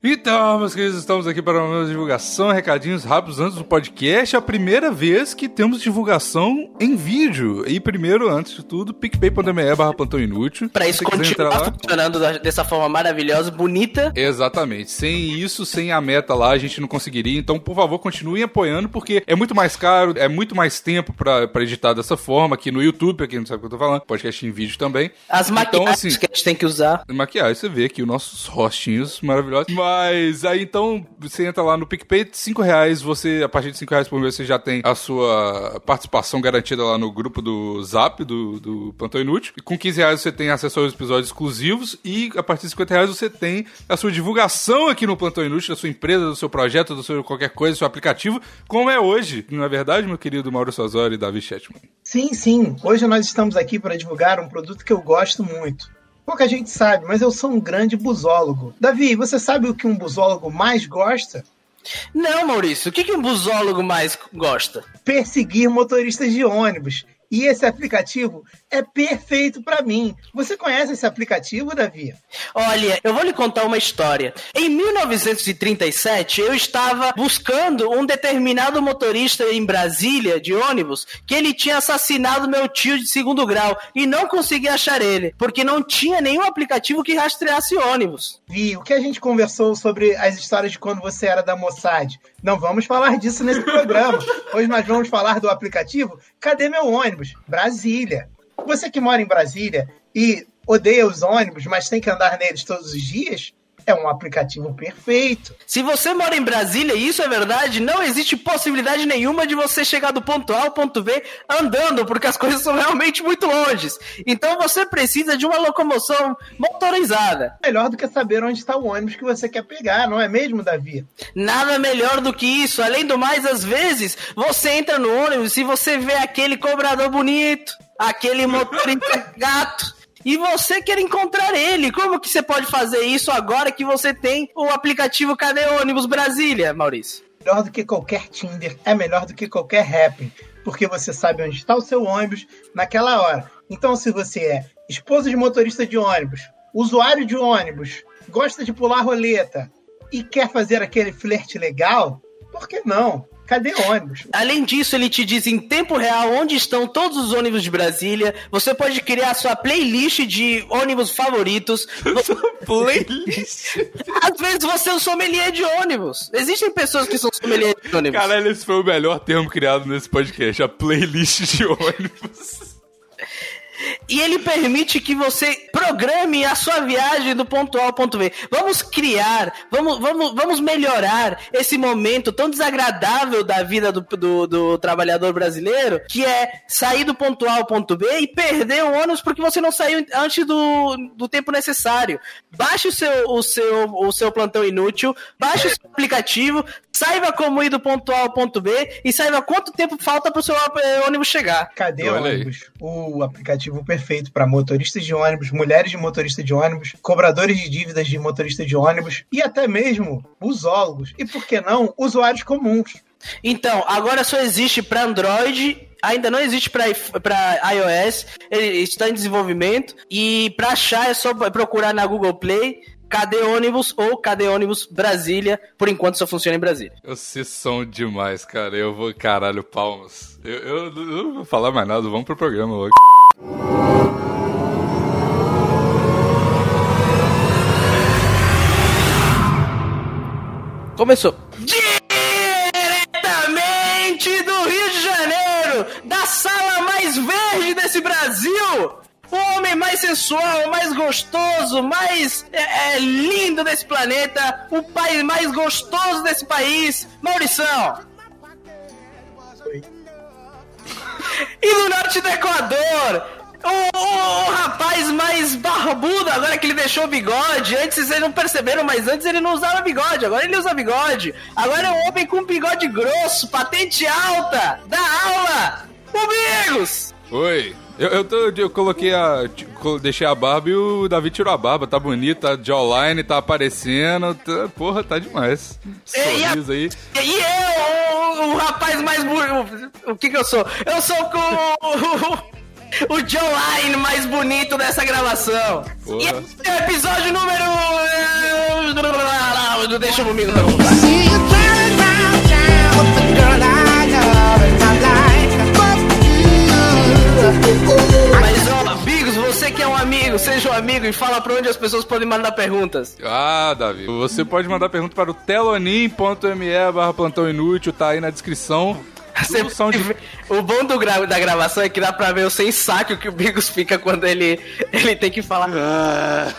Então, meus queridos, estamos aqui para uma divulgação, recadinhos rápidos antes do podcast. É a primeira vez que temos divulgação em vídeo. E primeiro, antes de tudo, picpay.me barra plantão inútil. Pra isso continuar funcionando dessa forma maravilhosa, bonita. Exatamente. Sem isso, sem a meta lá, a gente não conseguiria. Então, por favor, continuem apoiando, porque é muito mais caro, é muito mais tempo pra, pra editar dessa forma. Aqui no YouTube, pra quem não sabe o que eu tô falando, podcast em vídeo também. As então, maquiagens assim, que a gente tem que usar. Maquiagem, você vê aqui os nossos rostinhos maravilhosos. Mas aí então você entra lá no PicPay, 5 reais, você, a partir de 5 reais por mês, você já tem a sua participação garantida lá no grupo do Zap, do, do Plantão Inútil. E com 15 reais você tem acesso aos episódios exclusivos e a partir de 50 reais você tem a sua divulgação aqui no Plantão Inútil, da sua empresa, do seu projeto, do seu qualquer coisa, do seu aplicativo, como é hoje. Não é verdade, meu querido Mauro Sazori e Davi Chetman? Sim, sim. Hoje nós estamos aqui para divulgar um produto que eu gosto muito Pouca gente sabe, mas eu sou um grande busólogo. Davi, você sabe o que um busólogo mais gosta? Não, Maurício. O que, que um busólogo mais gosta? Perseguir motoristas de ônibus. E esse aplicativo é perfeito para mim. Você conhece esse aplicativo, Davi? Olha, eu vou lhe contar uma história. Em 1937, eu estava buscando um determinado motorista em Brasília de ônibus que ele tinha assassinado meu tio de segundo grau e não consegui achar ele, porque não tinha nenhum aplicativo que rastreasse ônibus. Vi, o que a gente conversou sobre as histórias de quando você era da Mossad? Não vamos falar disso nesse programa. Hoje nós vamos falar do aplicativo Cadê Meu Ônibus? Brasília. Você que mora em Brasília e odeia os ônibus, mas tem que andar neles todos os dias, é um aplicativo perfeito. Se você mora em Brasília e isso é verdade, não existe possibilidade nenhuma de você chegar do ponto A ao ponto B andando, porque as coisas são realmente muito longes. Então você precisa de uma locomoção motorizada. Melhor do que saber onde está o ônibus que você quer pegar, não é mesmo, Davi? Nada melhor do que isso. Além do mais, às vezes, você entra no ônibus e você vê aquele cobrador bonito, aquele motorista gato e você quer encontrar ele. Como que você pode fazer isso agora que você tem o aplicativo Cadê Ônibus Brasília, Maurício? Melhor do que qualquer Tinder, é melhor do que qualquer rap, porque você sabe onde está o seu ônibus naquela hora. Então, se você é esposa de motorista de ônibus, usuário de ônibus, gosta de pular roleta e quer fazer aquele flerte legal, por que não? Cadê ônibus? Além disso, ele te diz em tempo real onde estão todos os ônibus de Brasília. Você pode criar a sua playlist de ônibus favoritos. playlist? Às vezes você é um sommelier de ônibus. Existem pessoas que são sommelier de ônibus. Caralho, esse foi o melhor termo criado nesse podcast. A playlist de ônibus. E ele permite que você programe a sua viagem do ponto A ao ponto B. Vamos criar, vamos, vamos, vamos melhorar esse momento tão desagradável da vida do, do, do, trabalhador brasileiro, que é sair do ponto A ao ponto B e perder o ônibus porque você não saiu antes do, do tempo necessário. Baixe o seu, o, seu, o seu plantão inútil, baixe o seu aplicativo, saiba como ir do ponto A ao ponto B e saiba quanto tempo falta para o seu eh, ônibus chegar. Cadê o ônibus? O aplicativo perfeito para motoristas de ônibus, mulheres de motorista de ônibus, cobradores de dívidas de motorista de ônibus e até mesmo usólogos e, por que não, usuários comuns. Então, agora só existe para Android ainda não existe para iOS, ele está em desenvolvimento e para achar é só procurar na Google Play Cadê ônibus ou Cadê ônibus Brasília? Por enquanto só funciona em Brasília. Vocês são demais, cara. Eu vou, caralho, palmas. Eu, eu, eu não vou falar mais nada, vamos pro programa logo. Começou. Diretamente do Rio de Janeiro, da sala mais verde desse Brasil, homem mais sensual, mais gostoso, mais é, é, lindo desse planeta, o pai mais gostoso desse país, Maurição. E no norte do Equador, o, o, o, rapaz mais barbudo, agora que ele deixou o bigode. Antes vocês não perceberam, mas antes ele não usava bigode. Agora ele usa bigode. Agora é um homem com bigode grosso, patente alta, da aula. Amigos! Oi. Eu, eu, tô, eu coloquei a. Deixei a barba e o Davi tirou a barba. Tá bonito, tá de online, tá aparecendo. Tá, porra, tá demais. Sorriso aí. E eu, o, o rapaz mais burro. O que que eu sou? Eu sou com. o John Line mais bonito dessa gravação. Porra. E esse é o episódio número. Deixa comigo não. See Mas, ó, amigos, você que é um amigo, seja um amigo e fala pra onde as pessoas podem mandar perguntas. Ah, Davi, você pode mandar pergunta para o telonim.me barra plantão inútil, tá aí na descrição. Você de- O bom do gra- da gravação é que dá pra ver o sem saco que o Bigos fica quando ele, ele tem que falar.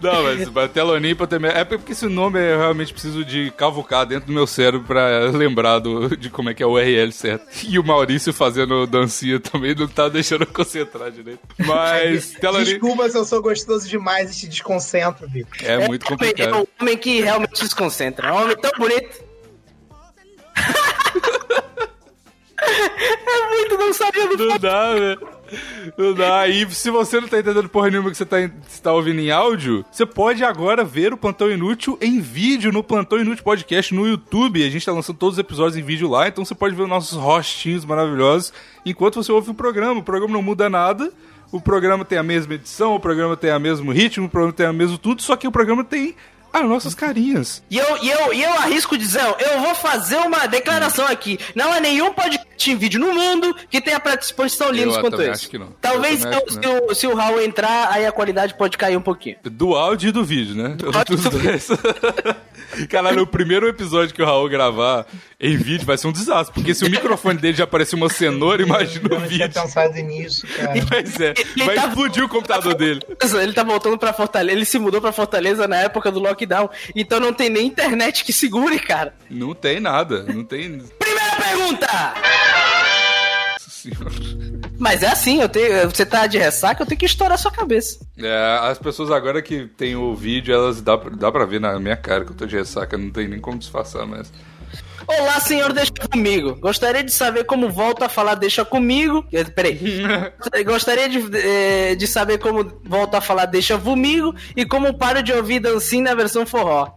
Não, mas mas telonim.me é porque esse nome eu realmente preciso de cavucar dentro do meu cérebro pra lembrar do, de como é que é o URL certo. E o Maurício fazendo dancinha também não tá deixando eu concentrar direito. Mas telonim Desculpa se eu sou gostoso demais e te desconcentro, Vitor. é muito É complicado. um homem que realmente se desconcentra. É um homem tão bonito. É muito, não sabia do Não dá, velho. Não dá. E se você não tá entendendo porra nenhuma que você tá, você tá ouvindo em áudio, você pode agora ver o Plantão Inútil em vídeo no Plantão Inútil Podcast no YouTube. A gente tá lançando todos os episódios em vídeo lá, então você pode ver os nossos rostinhos maravilhosos enquanto você ouve o programa. O programa não muda nada. O programa tem a mesma edição, o programa tem o mesmo ritmo, o programa tem o mesmo tudo, só que o programa tem as nossas carinhas. E eu, e, eu, e eu arrisco dizer, eu vou fazer uma declaração aqui. Não há nenhum podcast em vídeo no mundo que tenha participantes tão lindos Eu quanto esse. acho que não. Talvez Eu se, acho que o- se o, Raul entrar, aí a qualidade pode cair um pouquinho. Do áudio e do vídeo, né? áudio e Dos do dois. Caralho, o primeiro episódio que o Raul gravar em vídeo vai ser um desastre. Porque se o microfone dele já parecia uma cenoura, imagina Eu o não tinha vídeo. pensado nisso, cara. Pois é, Ele vai tá- explodir o computador dele. Ele tá voltando pra Fortaleza, ele se mudou pra Fortaleza na época do lockdown, então não tem nem internet que segure, cara. Não tem nada, não tem. Primeira pergunta! Nossa Senhora. Mas é assim, eu tenho, você tá de ressaca, eu tenho que estourar sua cabeça. É, as pessoas agora que tem o vídeo, elas dá, dá pra ver na minha cara que eu tô de ressaca, não tem nem como disfarçar, mas. Olá, senhor, deixa comigo. Gostaria de saber como volto a falar deixa comigo. Eh, Peraí. Gostaria de, eh, de saber como volto a falar deixa comigo e como paro de ouvir dancinha na versão forró.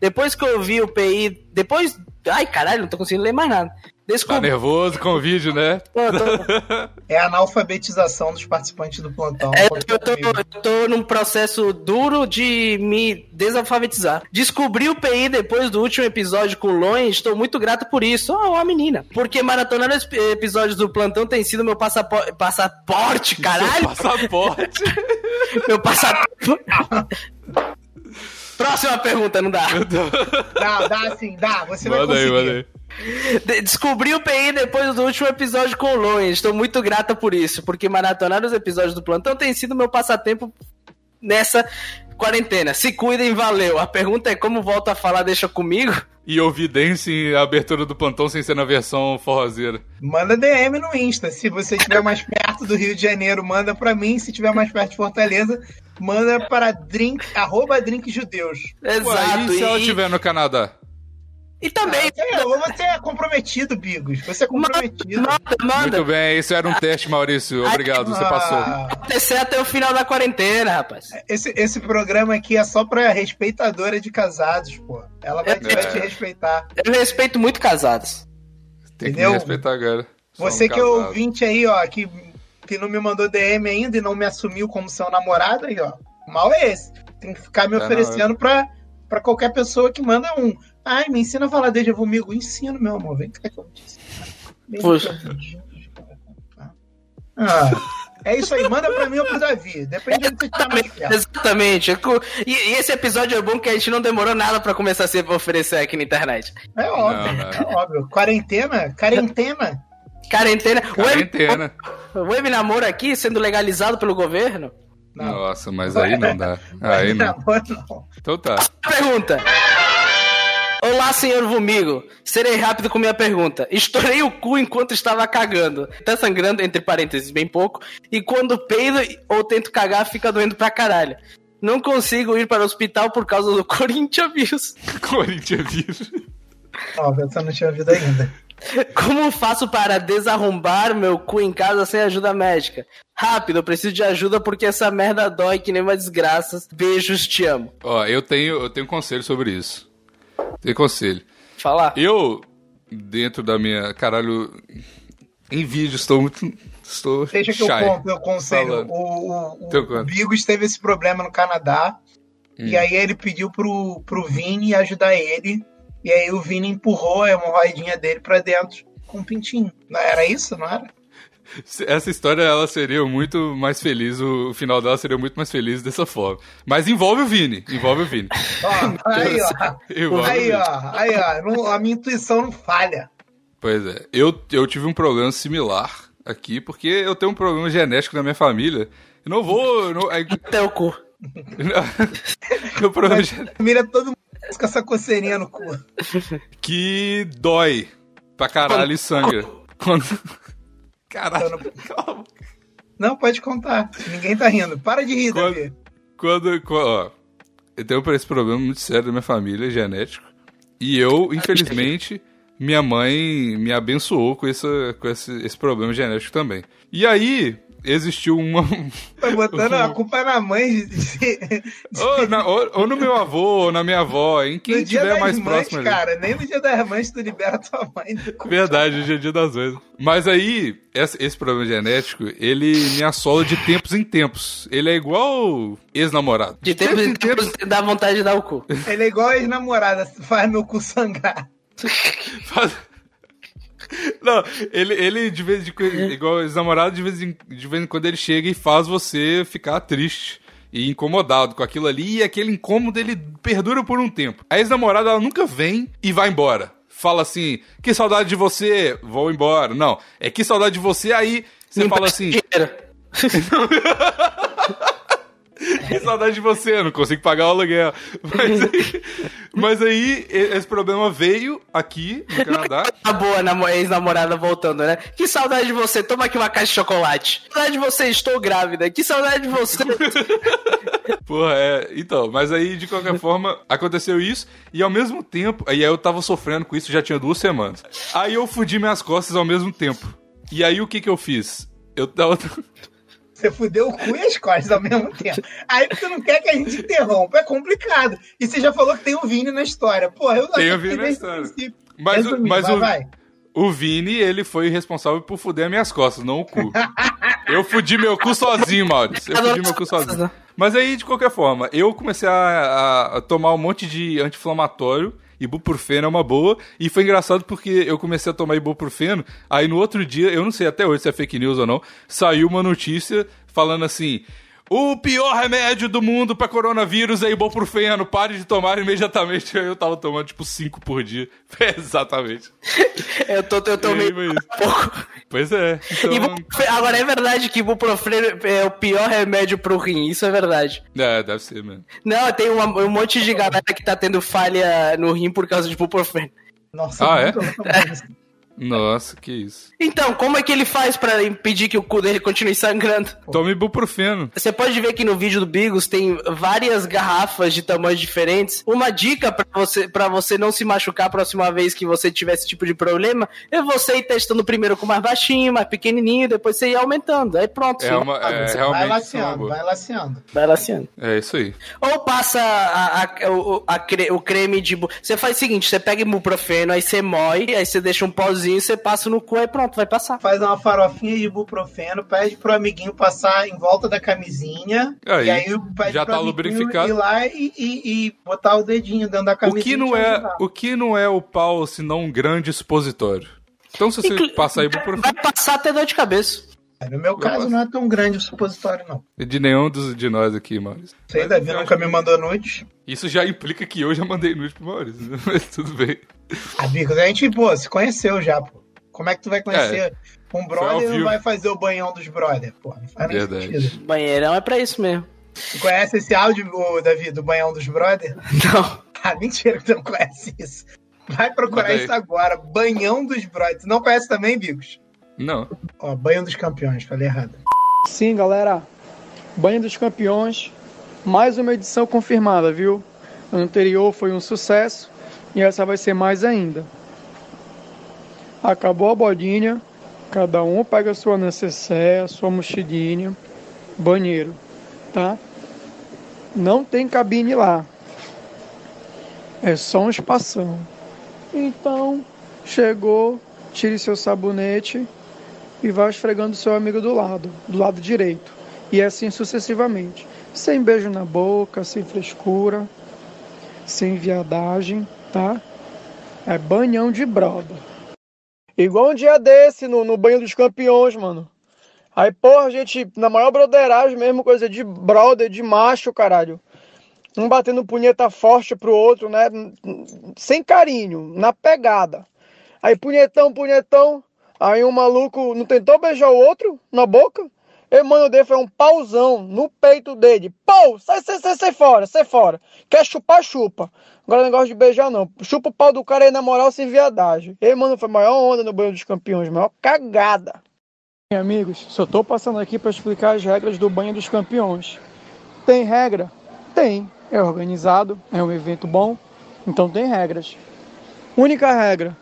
Depois que eu ouvi o PI. Depois. Ai, caralho, não tô conseguindo ler mais nada. Tá Desculpa. nervoso com o vídeo, né? Tô- tô- É a analfabetização dos participantes do plantão. É, eu, tô, eu tô num processo duro de me desalfabetizar. Descobri o PI depois do último episódio com o Loen, estou muito grato por isso. Oh, uma menina. Porque maratonar os ep- episódios do plantão tem sido meu passaporte. Passaporte, caralho! Passaporte. meu passaporte. Próxima pergunta, não dá. Dá, dá sim, dá. Você vai Manda aí, conseguir. manda aí. De- Descobri o PI depois do último episódio com o Loen. Estou muito grata por isso, porque maratonar os episódios do plantão tem sido meu passatempo nessa quarentena. Se cuidem, valeu. A pergunta é como volto a falar, deixa comigo. E ouvir dance em abertura do plantão sem ser na versão forrozeira. Manda DM no Insta. Se você estiver mais perto do Rio de Janeiro, manda pra mim. Se estiver mais perto de Fortaleza, manda para drink, arroba drink judeus. Ué, Exato. e se ela e, estiver no Canadá? E também. É, ou você é comprometido, Bigos. Você é comprometido. Manda, manda. Muito bem, isso era um teste, Maurício. Obrigado, você passou. Ah, Acontecer até o final da quarentena, rapaz. esse, esse programa aqui é só pra respeitadora de casados, pô. Ela vai, É. vai te respeitar. Eu respeito muito casados. Tem que me respeitar agora. Você um que é ouvinte aí, ó, que, que não me mandou DM ainda e não me assumiu como seu namorado aí, ó. O mal é esse. Tem que ficar me É, não, oferecendo pra, pra qualquer pessoa que manda um. Ai, me ensina a falar déjà vu comigo. Ensino, meu amor. Vem cá que eu vou te ensinar. Poxa. Ah, é isso aí. Manda pra mim ou pro Davi. Depende de onde você estiver mais perto. Exatamente. E, e esse episódio é bom que a gente não demorou nada pra começar a se oferecer aqui na internet. É óbvio, Não, não. é óbvio. Quarentena? Quarentena? Quarentena. Quarentena. Web, web namoro aqui sendo legalizado pelo governo. Não. Nossa, mas aí não dá. Aí não. Então tá. Pergunta. Olá, senhor Vomigo. Serei rápido com minha pergunta. Estourei o cu enquanto estava cagando. Tá sangrando, entre parênteses, bem pouco. E quando peido ou tento cagar, fica doendo pra caralho. Não consigo ir para o hospital por causa do Corinthians. Corinthians vírus. Ó, você não tinha ouvido ainda. Como faço para desarrombar meu cu em casa sem ajuda médica? Rápido, eu preciso de ajuda porque essa merda dói que nem uma desgraça. Beijos, te amo. Ó, eu tenho, eu tenho conselho sobre isso. Tem conselho. Falar? Eu, dentro da minha. Caralho. Em vídeo, estou muito. Estou Deixa que eu conto meu conselho. Falando. O, o, Então o, o Bigos teve esse problema no Canadá. Hum. E aí ele pediu pro, pro Vini ajudar ele. E aí o Vini empurrou a hemorroidinha dele pra dentro com um pintinho. Não era isso, não era? Essa história ela seria muito mais feliz, o final dela seria muito mais feliz dessa forma. Mas envolve o Vini, envolve o Vini. Ó, aí, ó. Envolve o Aí, ó. Aí, ó. Não- a minha intuição não falha. Pois é. Eu, eu tive um problema similar aqui, porque eu tenho um problema genético na minha família. Eu não vou. Não, é, Teu cu. meu problema genético Mira todo mundo com essa coceirinha no cu. que dói pra caralho e sangra. Quando. Caralho, calma. Não, pode contar. Ninguém tá rindo. Para de rir, Quando- Davi. Quando. quando- ó, eu tenho esse problema muito sério da minha família, genético. E eu, infelizmente, minha mãe me abençoou com, essa, com esse, esse problema genético também. E aí, existiu uma. Tá botando a culpa na mãe de, de- ou, na- ou- ou no meu avô, ou na minha avó, em quem no dia tiver das mais mães, próximo ali. cara. Nem no dia das mães tu libera tua mãe. do cu. Verdade, hoje é dia das mães. Mas aí, esse, esse problema genético, ele me assola de tempos em tempos. Ele é igual ex-namorado. De tempos em tempos dá vontade de dar o cu. Ele é igual ex-namorada, faz meu cu sangrar. Faz- Não, ele, ele de vez em quando, igual ex-namorado, de vez, em, de vez em quando ele chega e faz você ficar triste e incomodado com aquilo ali, e aquele incômodo ele perdura por um tempo. A ex-namorada, ela nunca vem e vai embora. Fala assim, que saudade de você, vou embora. Não, é que saudade de você, aí você fala assim. que saudade de você, não consigo pagar o aluguel. Mas aí, mas aí esse problema veio aqui no Canadá. Tá boa, namo- ex-namorada voltando, né? Que saudade de você. Toma aqui uma caixa de chocolate. Que saudade de você, estou grávida. Que saudade de você. Porra, é. Então, mas aí, de qualquer forma, aconteceu isso. E ao mesmo tempo. Aí eu tava sofrendo com isso já tinha duas semanas. Aí eu fudi minhas costas ao mesmo tempo. E aí o que que eu fiz? Eu tava. Você fudeu o cu e as costas ao mesmo tempo. Aí você não quer que a gente interrompa, é complicado. E você já falou que tem o Vini na história. Porra, eu Tem o Vini na história. princípio. Mas, mas vai, o, vai. o Vini, ele foi responsável por fuder minhas costas, não o cu. Eu fudi meu cu sozinho, Maurício. Eu fudi meu cu sozinho. Mas aí, de qualquer forma, eu comecei a- a tomar um monte de anti-inflamatório. Ibuprofeno é uma boa. E foi engraçado porque eu comecei a tomar ibuprofeno. Aí no outro dia, eu não sei até hoje se é fake news ou não, saiu uma notícia falando assim. O pior remédio do mundo pra coronavírus é ibuprofeno. Pare de tomar imediatamente. Aí eu tava tomando tipo 5 por dia. Exatamente. Eu tô, eu meio mas- pouco. Pois é. Então, Agora é verdade que ibuprofeno é o pior remédio pro rim, isso é verdade. É, deve ser mesmo. Não, tem uma- um monte de galera que tá tendo falha no rim por causa de ibuprofeno. Nossa, Ah, é? Nossa, que isso. Então, como é que ele faz pra impedir que o cu dele continue sangrando? Tome ibuprofeno. Você pode ver que no vídeo do Bigos tem várias garrafas de tamanhos diferentes. Uma dica pra você para você não se machucar a próxima vez que você tiver esse tipo de problema é você ir testando primeiro com mais baixinho, mais pequenininho, depois você ir aumentando. Aí pronto. É uma. É, Você vai é uma laceando, boa. vai laceando. Vai laciando. É isso aí. Ou passa a- a- o, a o creme de. Você faz o seguinte: você pega ibuprofeno, aí você moe, aí você deixa um pozinho, você passa no cu, aí pronto, vai passar. Faz uma farofinha de ibuprofeno, pede pro amiguinho passar em volta da camisinha. Aí, e aí pede já pro tá lubrificado. ir lá e, e- e botar o dedinho dentro da O camisinha. que, não e é, ajudar. o que não é o pau, senão um grande supositório? Então, se você Inclu- passar Vai ibuprofeno. passar até dor de cabeça. No meu caso, não é tão grande o supositório, não. De nenhum dos, de nós aqui, Maurício. Sei, Davi nunca acho me mandou nudes. Isso já implica que eu já mandei nude pro Maurício. né? Mas tudo bem. Amigos, a gente, pô, se conheceu já, pô. Como é que tu vai conhecer um ao brother e não vai fazer o banhão dos brother? Pô, não faz nem Verdade. sentido. Banheirão é pra isso mesmo. Tu conhece esse áudio, ô, Davi, do banhão dos brother? Não. Ah, mentira que tu não conhece isso. Vai procurar isso agora. Banhão dos brothers. Não conhece também, Bigos? Não. Ó, banho dos campeões, falei errado. Sim, galera. Banho dos Campeões. Mais uma edição confirmada, viu? A anterior foi um sucesso e essa vai ser mais ainda. Acabou a bodinha. Cada um pega a sua necessaire, a sua mochilinha, banheiro, tá? Não tem cabine lá. É só um espação. Então, chegou, tire seu sabonete e vai esfregando seu amigo do lado, do lado direito. E assim sucessivamente. Sem beijo na boca, sem frescura, sem viadagem, tá? É banhão de brother. Igual um dia desse no, no banho dos campeões, mano. Aí, porra, gente, na maior broderagem mesmo, coisa de brother, de macho, caralho. Um batendo punheta forte pro outro, né? Sem carinho, na pegada. Aí, punhetão, punhetão. Aí um maluco não tentou beijar o outro na boca? E mano dele foi um pauzão no peito dele. Pau! Sai, sai, sai, sai fora, sai fora. Quer chupar, chupa. Agora negócio de beijar não. Chupa o pau do cara aí na moral sem viadagem. E mano, foi a maior onda no banho dos campeões, maior cagada. Bem, amigos, só tô passando aqui para explicar as regras do banho dos campeões. Tem regra? Tem. É organizado, é um evento bom, então tem regras. Única regra: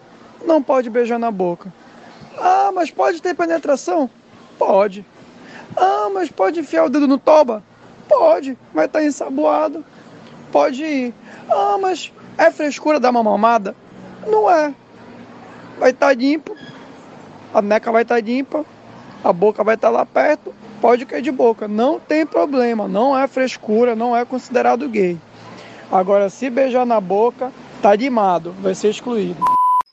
não pode beijar na boca. Ah, mas pode ter penetração? Pode. Ah, mas pode enfiar o dedo no toba? Pode, vai estar ensaboado. Pode ir. Ah, mas é frescura dar uma mamada? Não é. Vai estar limpo, a neca vai estar limpa, a boca vai estar lá perto, pode cair de boca. Não tem problema, não é frescura, não é considerado gay. Agora, se beijar na boca, tá limado, vai ser excluído.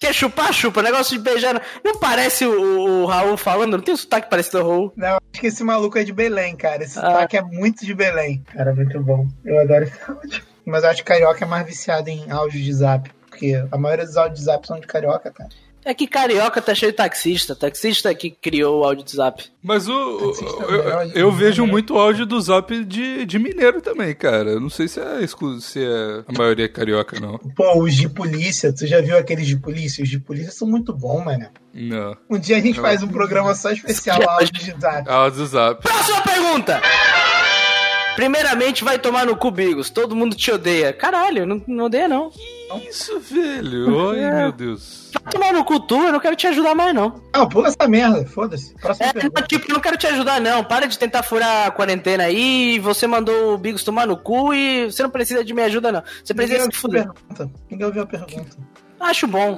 Quer chupar, chupa. Negócio de beijar. Não parece o, o Raul falando? Não tem o sotaque parecido do Raul? Não, acho que esse maluco é de Belém, cara. Esse Ah. sotaque é muito de Belém. Cara, muito bom. Eu adoro esse áudio. Mas eu acho que carioca é mais viciado em áudio de zap. Porque a maioria dos áudios de zap são de carioca, cara. É que carioca tá cheio de taxista. Taxista que criou o áudio de zap. Mas o, o- Taxista eu, eu vejo muito áudio do zap de, de mineiro também, cara. Eu Não sei se é, se é a maioria é carioca, não. Pô, os de polícia, tu já viu aqueles de polícia? Os de polícia são muito bons, mano. Não. Um dia a gente Eu- faz um programa só especial áudio de zap. Áudio do zap. Próxima pergunta! Primeiramente, vai tomar no cu, Bigos. Todo mundo te odeia. Caralho, não, não odeia, não. Isso, velho. Ai, É. meu Deus. Vai tomar no cu tu, eu não quero te ajudar mais, não. Não, pula essa merda, foda-se. É, pergunta. tipo, eu não quero te ajudar, não. Para de tentar furar a quarentena aí. Você mandou o Bigos tomar no cu e você não precisa de minha ajuda, não. Você Ninguém precisa se ouviu a fuder. pergunta. Ninguém ouviu a pergunta. Acho bom.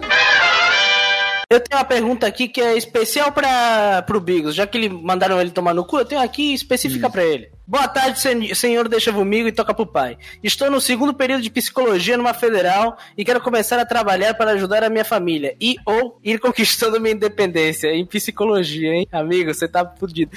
Eu tenho uma pergunta aqui que é especial para pro Bigos. Já que ele mandaram ele tomar no cu, eu tenho aqui específica pra ele. Boa tarde, sen- senhor deixa comigo e toca pro pai. Estou no segundo período de psicologia numa federal e quero começar a trabalhar para ajudar a minha família e ou ir conquistando minha independência em psicologia, hein? Amigo, você tá fudido.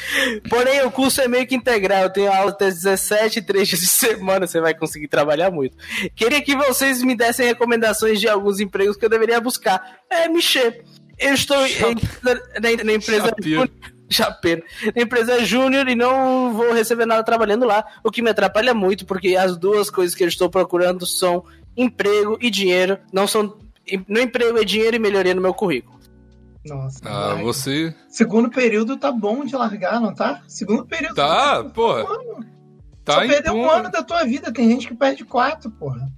Porém, o curso é meio que integral. Eu tenho aula até 17 três dias de semana. Você vai conseguir trabalhar muito. Queria que vocês me dessem recomendações de alguns empregos que eu deveria buscar. É, mexer. Eu estou em- na, na empresa. Na empresa júnior e não vou receber nada trabalhando lá, o que me atrapalha muito, porque as duas coisas que eu estou procurando são emprego e dinheiro. Não são. No emprego é dinheiro e melhoria no meu currículo. Nossa. Ah, vai. você. Segundo período tá bom de largar, não tá? Segundo período. Tá, tá porra. Só Tá perdeu um ano da tua vida. Tem gente que perde quatro, porra.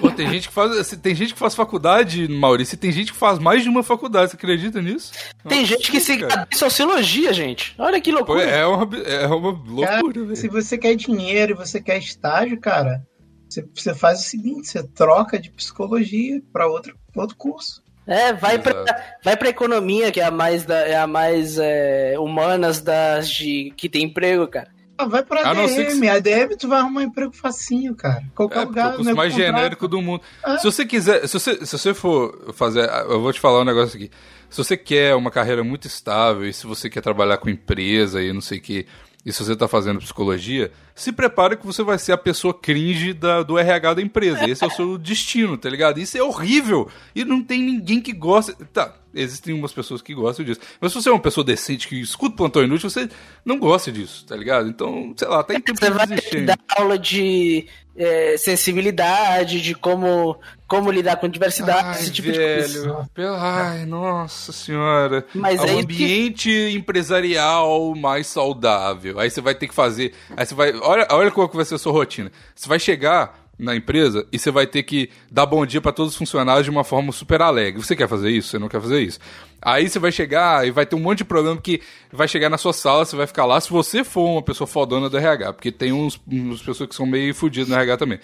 Pô, tem gente que faz. Tem gente que faz faculdade, Maurício, e tem gente que faz mais de uma faculdade. Você acredita nisso? Tem Nossa, gente que se cara. sociologia, gente. Olha que Pô, loucura. é uma, é uma Cara, loucura, se velho. você quer dinheiro e você quer estágio, cara, você, você faz o seguinte: você troca de psicologia pra outro, outro curso. É, vai pra, Exato. vai pra economia, que é a mais, da, é a mais é, humanas das de que tem emprego, cara. Ah, vai pra A ser que ADM. ADM tu vai arrumar um emprego facinho, cara. Qualquer É, lugar. o nego mais genérico do mundo. Ah. Se você quiser, se você, se você for fazer, eu vou te falar um negócio aqui. Se você quer uma carreira muito estável e se você quer trabalhar com empresa e não sei o que, e se você tá fazendo psicologia, se prepare que você vai ser a pessoa cringe da, do RH da empresa. Esse é o seu destino, tá ligado? Isso é horrível. E não tem ninguém que gosta. Tá, existem umas pessoas que gostam disso. Mas se você é uma pessoa decente que escuta o plantão inútil, você não gosta disso, tá ligado? Então, sei lá, tá em tempo Você de vai desistir. dar aula de é, sensibilidade, de como, como lidar com diversidade, Ai, esse tipo de coisa. velho. Ai, nossa senhora. Mas é é um isso que- ambiente empresarial mais saudável. Aí você vai ter que fazer. Aí você vai. Olha, olha que vai ser a sua rotina. Você vai chegar na empresa e você vai ter que dar bom dia pra todos os funcionários de uma forma super alegre. Você quer fazer isso? Você não quer fazer isso? Aí você vai chegar e vai ter um monte de problema que vai chegar na sua sala, você vai ficar lá se você for uma pessoa fodona do RH, porque tem uns, uns pessoas que são meio fodidas no RH também.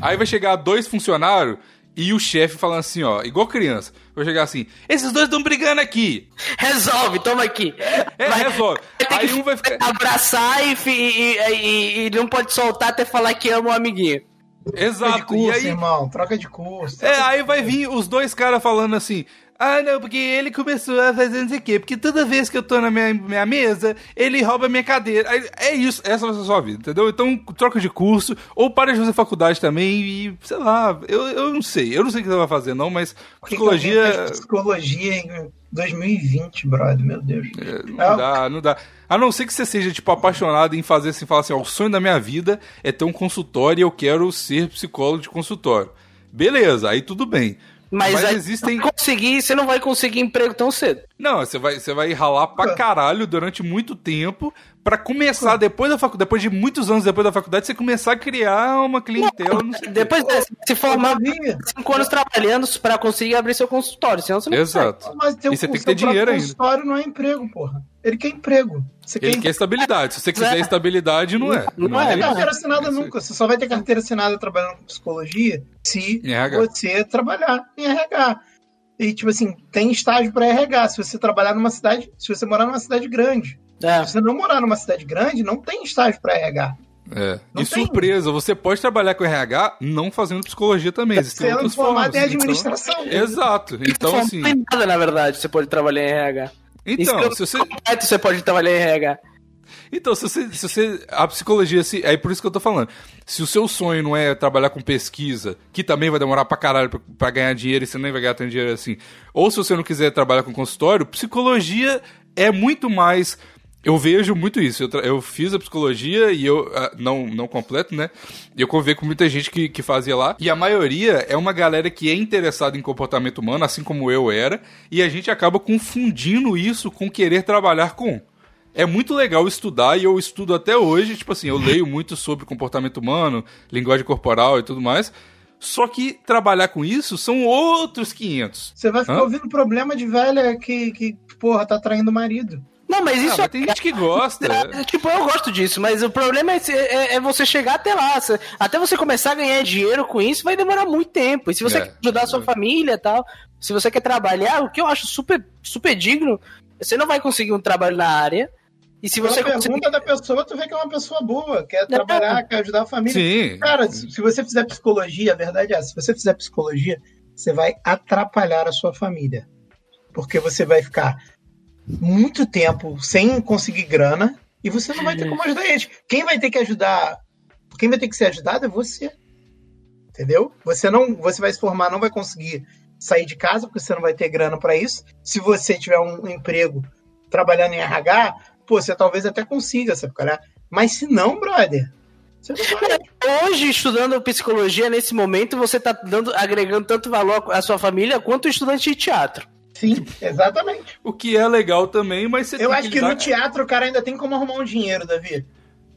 Aí vai chegar dois funcionários e o chefe falando assim, ó, igual criança. Vou chegar assim, esses dois estão brigando aqui. Resolve, toma aqui. É, Vai- resolve. Aí um vai ficar. abraçar e, e- e- e não pode soltar até falar que ama o amiguinho. Troca de Exato. E curso, aí, irmão. Troca de curso. É, aí vai vir os dois caras falando assim. Ah, não, porque ele começou a fazer não sei o quê. Porque toda vez que eu tô na minha, minha mesa, ele rouba minha cadeira. É isso, essa ser a sua vida, entendeu? Então, troca de curso, ou para de fazer faculdade também e, sei lá, eu, eu não sei. Eu não sei o que você vai fazer, não, mas psicologia. psicologia em 2020, brother, meu Deus. é, Não dá, não dá. A não ser que você seja, tipo, apaixonado em fazer assim, falar assim, ó, o sonho da minha vida é ter um consultório e eu quero ser psicólogo de consultório. Beleza, aí tudo bem. Mas, Mas aí, existem- conseguir, você não vai conseguir emprego tão cedo. Não, você vai, você vai ralar pra caralho durante muito tempo pra começar, depois da faculdade, depois de muitos anos depois da faculdade, você começar a criar uma clientela, não. Depois dessa, se formar cinco anos trabalhando pra conseguir abrir seu consultório, senão você não Exato. Mas ter E você tem que ter dinheiro ainda. consultório não é emprego, porra. Ele quer emprego. Você Ele quer quer estabilidade. Se você quiser É. estabilidade, não é. Não Não é, vai ter não. carteira assinada nunca. Você só vai ter carteira assinada trabalhando com psicologia se você trabalhar em RH. E, tipo assim, tem estágio para RH. Se você trabalhar numa cidade, se você morar numa cidade grande. É. Se você não morar numa cidade grande, não tem estágio para RH. É. Não E tem. surpresa, você pode trabalhar com RH não fazendo psicologia também. Existem Sendo formado formas. em Então- administração. Exato. Então, Não assim. tem nada, na verdade, você pode trabalhar em RH. Então, Isso se você. completo você pode trabalhar em RH. Então, se você, se você. A psicologia, se, é por isso que eu tô falando. Se o seu sonho não é trabalhar com pesquisa, que também vai demorar pra caralho pra, pra ganhar dinheiro e você nem vai ganhar tanto dinheiro assim. Ou se você não quiser trabalhar com consultório, psicologia é muito mais. Eu vejo muito isso. Eu, eu fiz a psicologia e eu. ah, não, não completo, né? E eu convivi com muita gente que, que fazia lá. E a maioria é uma galera que é interessada em comportamento humano, assim como eu era. E a gente acaba confundindo isso com querer trabalhar com. É muito legal estudar e eu estudo até hoje, tipo assim, eu leio muito sobre comportamento humano, linguagem corporal e tudo mais. Só que trabalhar com isso são outros 500. Você vai ficar Hã? ouvindo problema de velha que, que, porra, tá traindo o marido. Não, mas Ah, isso mas tem gente que gosta. É, Tipo, eu gosto disso, mas o problema é, é- é você chegar até lá. Até você começar a ganhar dinheiro com isso, vai demorar muito tempo. E se você É. quer ajudar a sua família e tal, se você quer trabalhar, o que eu acho super, super digno, você não vai conseguir um trabalho na área. E se Pela você pergunta conseguir. da pessoa, tu vê que é uma pessoa boa, quer trabalhar, quer ajudar a família. Sim. Cara, se se você fizer psicologia, a verdade é essa, se você fizer psicologia, você vai atrapalhar a sua família. Porque você vai ficar muito tempo sem conseguir grana e você não vai ter como ajudar eles. Quem vai ter que ajudar, quem vai ter que ser ajudado é você. Entendeu? Você não, você vai se formar, não vai conseguir sair de casa porque você não vai ter grana para isso. Se você tiver um emprego trabalhando em RH, pô, você talvez até consiga, sabe, cara? Mas se não, brother. Hoje, estudando psicologia, nesse momento, você tá dando, agregando tanto valor à sua família quanto estudante de teatro. Sim, exatamente. O que é legal também, mas você Eu tem acho que lidar- no teatro o cara ainda tem como arrumar um dinheiro, Davi.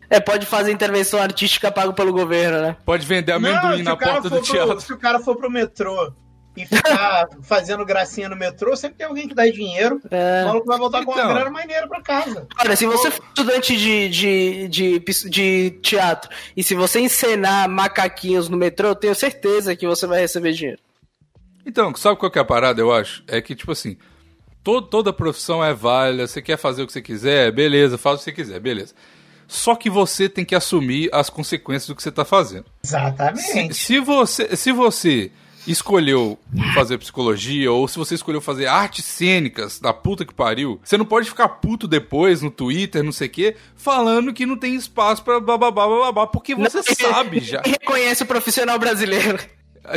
É, pode fazer intervenção artística pago pelo governo, né? Pode vender amendoim se na porta do pro- teatro. se o cara for pro metrô e ficar fazendo gracinha no metrô, sempre tem alguém que dá dinheiro. É. O maluco vai voltar com uma Então. grana maneira pra casa. Olha, se você for estudante de, de, de, de teatro e se você encenar macaquinhos no metrô, eu tenho certeza que você vai receber dinheiro. Então, sabe qual que é a parada, eu acho? É que, tipo assim, to- toda profissão é válida, você quer fazer o que você quiser, beleza, faz o que você quiser, beleza. Só que você tem que assumir as consequências do que você tá fazendo. Se, Exatamente. se você, se você escolheu fazer psicologia ou se você escolheu fazer artes cênicas da puta que pariu, você não pode ficar puto depois no Twitter, não sei o quê, falando que não tem espaço pra bababá, bababá, porque você Não, sabe já reconhece o profissional brasileiro?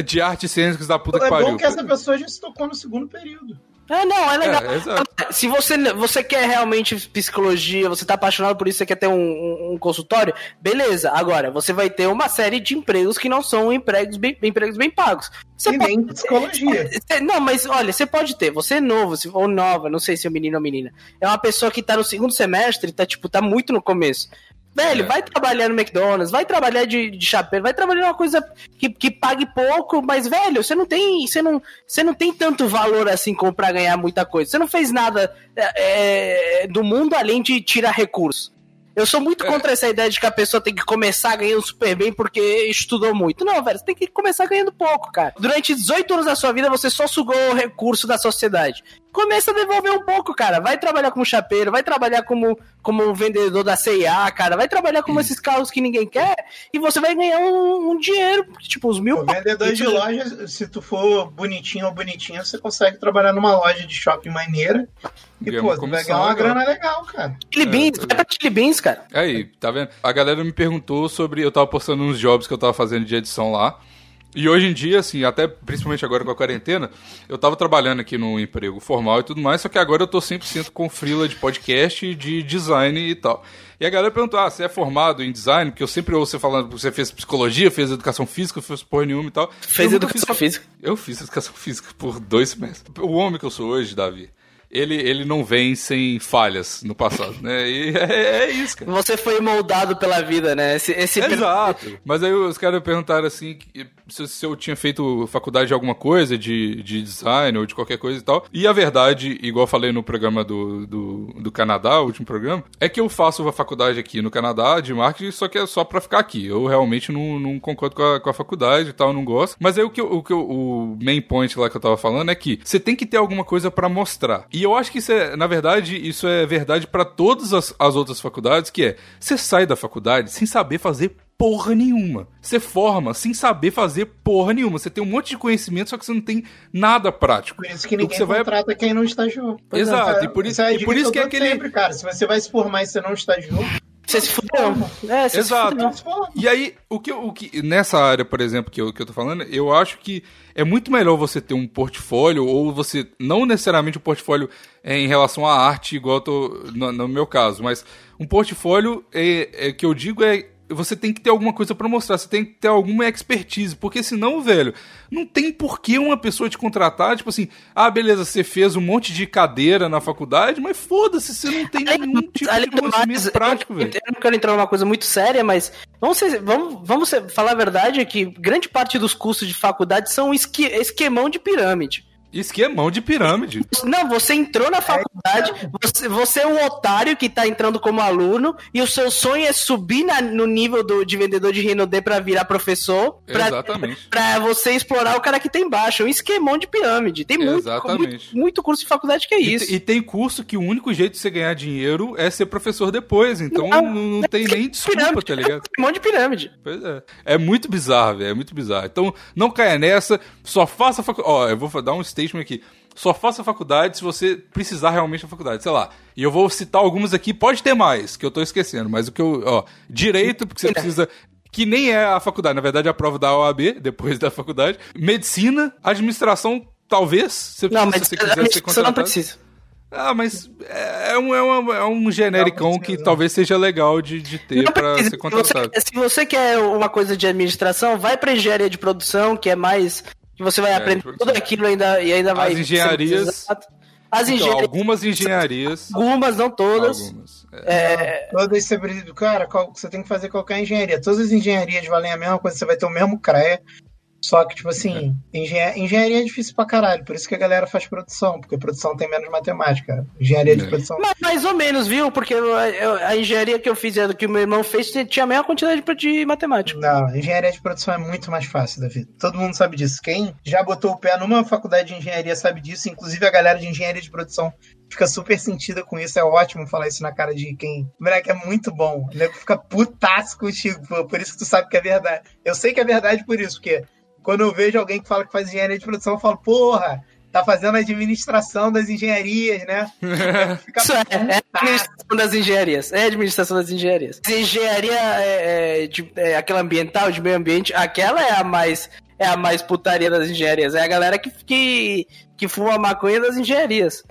De artes cênicas da puta que É pariu. bom que essa pessoa já se tocou no segundo período. É, não, é legal. É. Se você, você quer realmente psicologia, você tá apaixonado por isso, você quer ter um, um- um consultório, beleza. Agora, você vai ter uma série de empregos que não são empregos bem, empregos bem pagos. Você E pode- nem psicologia. Cê- Não, mas olha, você pode ter, você é novo, se- ou nova, não sei se é um menino ou menina. É uma pessoa que tá no segundo semestre, tá, tipo, tá muito no começo. Velho, É. vai trabalhar no McDonald's, vai trabalhar de, de chapeiro, vai trabalhar numa coisa que, que pague pouco, mas, velho, você não tem. Você não, você não tem tanto valor assim como pra ganhar muita coisa. Você não fez nada é, é, do mundo além de tirar recursos. Eu sou muito contra essa ideia de que a pessoa tem que começar ganhando super bem porque estudou muito. Não, velho, você tem que começar ganhando pouco, cara. Durante 18 anos da sua vida, você só sugou o recurso da sociedade. Começa a devolver um pouco, cara. Vai trabalhar como chapeiro, vai trabalhar como, como vendedor da CIA, cara. Vai trabalhar como esses carros que ninguém quer e você vai ganhar um, um dinheiro, tipo, uns mil O vendedor de loja, se tu for bonitinho ou bonitinha, você consegue trabalhar numa loja de shopping maneira. E, Ganha pô, tu vai comissão ganhar uma legal. grana legal, cara. Chili Beans, vai pra Chili Beans, cara. Aí, tá vendo? A galera me perguntou sobre. Eu tava postando uns jobs que eu tava fazendo de edição lá. E hoje em dia, assim, até principalmente agora com a quarentena, eu tava trabalhando aqui no emprego formal e tudo mais, só que agora eu tô 100% com frila de podcast e de design e tal. E a galera perguntou: ah, você é formado em design? Porque eu sempre ouço você falando que você fez psicologia, fez educação física, fez porra nenhuma e tal. Fez educação fiz física. Eu fiz educação física por dois semestres. O homem que eu sou hoje, Davi, ele, ele não vem sem falhas no passado, né? E é, é isso, cara. Você foi moldado pela vida, né? Esse, esse Exato. Mas aí os caras perguntaram assim se, se eu tinha feito faculdade de alguma coisa, de, de design ou de qualquer coisa e tal. E a verdade, igual eu falei no programa do, do, do Canadá, o último programa, é que eu faço a faculdade aqui no Canadá de marketing, só que é só pra ficar aqui. Eu realmente não, não concordo com a, com a faculdade e tal, não gosto. Mas aí o que, o que o main point lá que eu tava falando é que você tem que ter alguma coisa pra mostrar. E eu acho que isso é, na verdade, isso é verdade pra todas as, as outras faculdades, que é, você sai da faculdade sem saber fazer porra nenhuma. Você forma sem saber fazer porra nenhuma. Você tem um monte de conhecimento, só que você não tem nada prático. Por isso que O que ninguém você vai- contrata quem não estagiou. Exato, Essa- e por isso- é e por isso que é aquele- Sempre, cara, se você vai se formar e você não estagiou, Você se fudeu. É, você Exato. se fudeu. E aí, o que, o que nessa área, por exemplo, que eu, que eu tô falando, eu acho que é muito melhor você ter um portfólio, ou você, não necessariamente um portfólio é, em relação à arte, igual eu tô no, no meu caso, mas um portfólio é, é que eu digo é você tem que ter alguma coisa pra mostrar, você tem que ter alguma expertise, porque senão, velho, não tem por que uma pessoa te contratar, tipo assim, ah, beleza, você fez um monte de cadeira na faculdade, mas foda-se, você não tem nenhum tipo de mais, conhecimento prático, eu, velho. eu não quero entrar numa coisa muito séria, mas vamos, ser- vamos, vamos ser- falar a verdade é que grande parte dos custos de faculdade são esque- esquemão de pirâmide. Esquemão de pirâmide. Não, você entrou na faculdade, você, você é um otário que tá entrando como aluno, e o seu sonho é subir na- no nível do, de vendedor de Rinode pra virar professor, pra, Exatamente. pra você explorar o cara que tem embaixo. É um esquemão de pirâmide. Tem muito, Exatamente. muito, muito curso de faculdade que é E isso. te- E, tem curso que o único jeito de você ganhar dinheiro é ser professor depois. Então Não, não, não tem nem desculpa, pirâmide, tá ligado? É um esquemão de pirâmide. Pois é. É muito bizarro, velho. É muito bizarro. Então, não caia nessa. Só faça faculdade. Ó, eu vou dar um statement aqui. Só faça faculdade se você precisar realmente da faculdade. Sei lá. E eu vou citar algumas aqui. Pode ter mais, que eu tô esquecendo. Mas o que eu. Ó, direito, porque você precisa. Que nem é a faculdade. Na verdade, é a prova da OAB, depois da faculdade. Medicina, administração, talvez. Você Não, mas se quiser ser administração não contratado. precisa. Ah, mas é um, é um, é um genericão Não que talvez seja legal de, de ter precisa. ser Se contratado. você, se você quer uma coisa de administração, vai pra engenharia de produção, que é mais. Que você vai É, aprender tudo aquilo ainda, e ainda vai. As engenharias-. As Então, engenharias. algumas engenharias. Algumas, não todas. Algumas. É. Todas você, precisa- cara, você tem que fazer qualquer engenharia. Todas as engenharias valem a mesma coisa, você vai ter o mesmo CREA. Só que, tipo assim, engenha- engenharia é difícil pra caralho. Por isso que a galera faz produção, porque produção tem menos matemática. Engenharia de É. produção. Mas mais ou menos, viu? Porque eu- eu- a engenharia que eu fiz, a que o meu irmão fez, tinha a mesma quantidade de- de matemática. Não, engenharia de produção é muito mais fácil, Davi. Todo mundo sabe disso. Quem já botou o pé numa faculdade de engenharia sabe disso. Inclusive a galera de engenharia de produção fica super sentida com isso. É ótimo falar isso na cara de quem. Moleque, é muito bom. O nego fica putaço contigo, pô. Por isso que tu sabe que é verdade. Eu sei que é verdade por isso, porque quando eu vejo alguém que fala que faz engenharia de produção, eu falo, porra. Tá fazendo a administração das engenharias, né? Fica Isso é, é administração das engenharias. É administração das engenharias. Engenharia é, é, de- é aquela ambiental, de meio ambiente, aquela é a mais. É a mais putaria das engenharias. É a galera que, que, que fuma maconha das engenharias.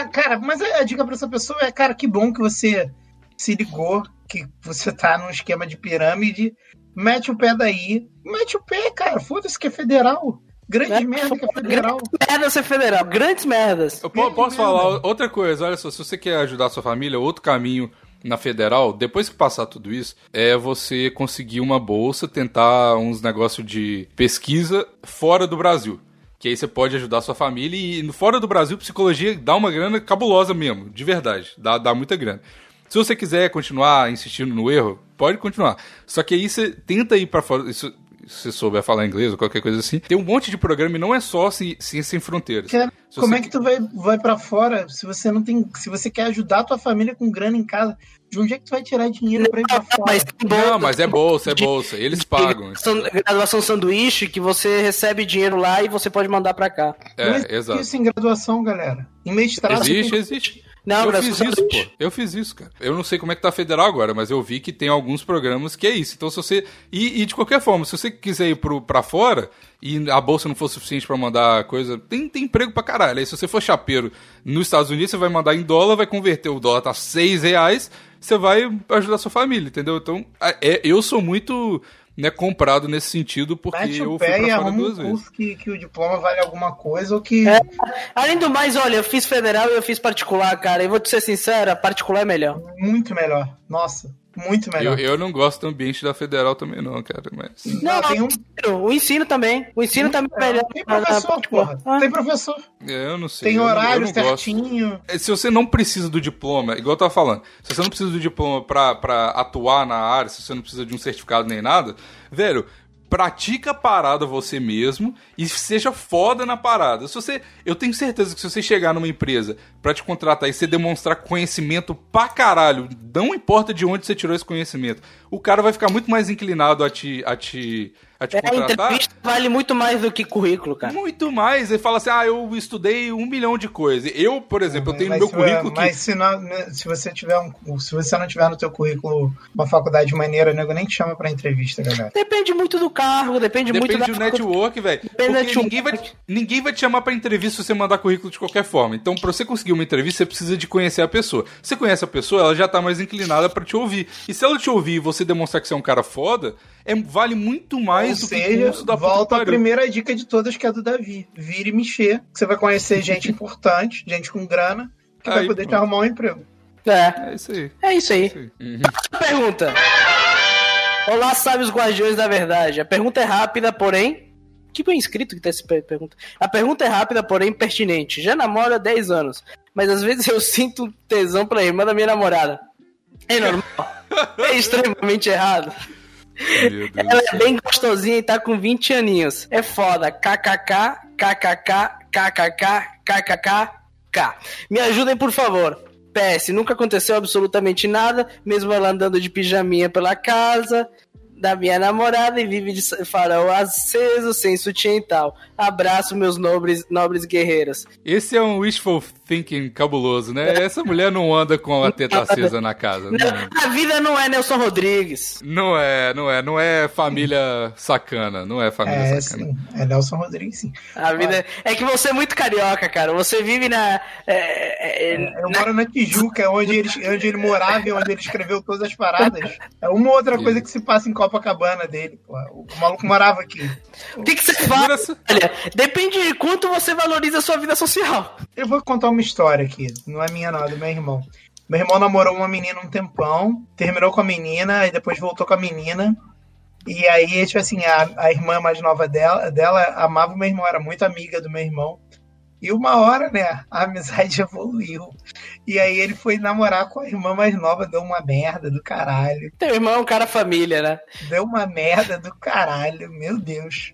Ah, cara, mas a a dica pra essa pessoa é, cara, que bom que você se ligou, que você tá num esquema de pirâmide, mete o pé daí, mete o pé, cara, foda-se que é federal. Grande É, merda que é federal. Grandes merdas ser federal. Grandes merdas. Eu posso mesmo. falar outra coisa? Olha só, se você quer ajudar a sua família, outro caminho na federal, depois que passar tudo isso, é você conseguir uma bolsa, tentar uns negócios de pesquisa fora do Brasil. Que aí você pode ajudar a sua família e no- fora do Brasil, psicologia dá uma grana cabulosa mesmo, de verdade. Dá, dá muita grana. Se você quiser continuar insistindo no erro, pode continuar. Só que aí você tenta ir pra fora. Isso, se você souber falar inglês ou qualquer coisa assim, tem um monte de programa e não é só ci- Ciência Sem Fronteiras. Cara, Se como é que tu vai, vai para fora se você não tem. Se você quer ajudar a tua família com grana em casa, de onde é que tu vai tirar dinheiro pra ir pra fora? Mas tem Não, mas é bolsa, é de- bolsa. Eles pagam. Graduação, sanduíche que você recebe dinheiro lá e você pode mandar pra cá. Não É, existe exato. isso em graduação, galera. Em mestrado. Existe, tem- existe. Não, eu fiz isso, pô. Eu fiz isso, cara. Eu não sei como é que tá federal agora, mas eu vi que tem alguns programas que é isso. Então, se você. E, e de qualquer forma, se você quiser ir pro, pra fora e a bolsa não for suficiente pra mandar coisa, tem, tem emprego pra caralho. Aí, se você for chapeiro nos Estados Unidos, você vai mandar em dólar, vai converter o dólar tá 6 reais, você vai ajudar a sua família, entendeu? Então, é, eu sou muito. Né, comprado nesse sentido, porque Mete eu o fui e pra fora arruma um duas vezes. que, que o diploma vale alguma coisa ou que. É. Além do mais, olha, eu fiz federal e eu fiz particular, cara. E vou te ser sincero, a particular é melhor. Muito melhor. Nossa, muito Eu, melhor. eu não gosto do ambiente da federal também, não, cara. Mas. Não, tem um. o ensino, o ensino também. O ensino também é melhor. Tem professor, particular. porra. Ah. Tem professor. É, eu não sei. Tem eu não- eu horário não gosto. certinho. É, Se você não precisa do diploma, igual eu tava falando, se você não precisa do diploma pra, pra atuar na área, se você não precisa de um certificado nem nada, velho, pratica a parada você mesmo e seja foda na parada. Se você, eu tenho certeza que se você chegar numa empresa pra te contratar e você demonstrar conhecimento pra caralho, não importa de onde você tirou esse conhecimento, o cara vai ficar muito mais inclinado a te, a te, a te É, a contratar. entrevista vale muito mais do que currículo, cara. Muito mais. Ele fala assim: ah, eu estudei um milhão de coisas. Eu, por exemplo, eu tenho no meu se- currículo que. Mas se, não, se você tiver um, se você não tiver no teu currículo uma faculdade maneira, o nego nem te chama pra entrevista, galera. Depende muito do cargo, depende, muito Depende da do network, velho. Depende do Porque ninguém vai, ninguém vai te chamar pra entrevista se você mandar currículo de qualquer forma. Então, pra você conseguir uma entrevista, você precisa de conhecer a pessoa. Você conhece a pessoa, ela já tá mais inclinada pra te ouvir. E se ela te ouvir e você demonstrar que você é um cara foda, é, vale muito mais Ou do que seja, curso da volta a primeira dica de todas, que é a do Davi. Vire e mexer, que você vai conhecer gente importante, gente com grana, que vai Aí, poder te pronto. arrumar um emprego. É, É isso aí. é isso aí. Isso aí. Uhum. Pergunta. Olá, sábios guardiões da verdade. A pergunta é rápida, porém. Que bem escrito que tá essa per- pergunta. A pergunta é rápida, porém pertinente. Já namoro há 10 anos, mas às vezes eu sinto tesão pela irmã da minha namorada. É normal. É extremamente errado. Ela é bem gostosinha e tá com 20 aninhos. É foda. KKK, KKK, KKK, KKK. Me ajudem, por favor. PS, nunca aconteceu absolutamente nada, mesmo ela andando de pijaminha pela casa da minha namorada e vive de farol aceso, sem sutiã e tal. Abraço, meus nobres, nobres guerreiros. Esse é um wishful thinking cabuloso, né? Essa mulher não anda com a teta acesa na casa. Não, A vida não é Nelson Rodrigues. não é, não é. Não é família sacana. Não é família É, sacana. sim. É Nelson Rodrigues, sim. A vida é que você é muito carioca, cara. Você vive na. é, é, Eu moro na Tijuca, onde ele, onde ele morava e onde ele escreveu todas as paradas. É uma outra coisa que se passa em Copacabana dele. Pô. O maluco morava aqui. O que, que você essa- Olha, depende de quanto você valoriza a sua vida social. Eu vou contar uma história aqui. Não é minha, não, é do meu irmão. Meu irmão namorou uma menina um tempão, terminou com a menina e depois voltou com a menina. E aí, tipo assim, a, a irmã mais nova dela, dela amava o meu irmão, era muito amiga do meu irmão. E uma hora, né, a amizade evoluiu. E aí ele foi namorar com a irmã mais nova, deu uma merda do caralho. Teu irmão é um cara família, né? Deu uma merda do caralho, meu Deus.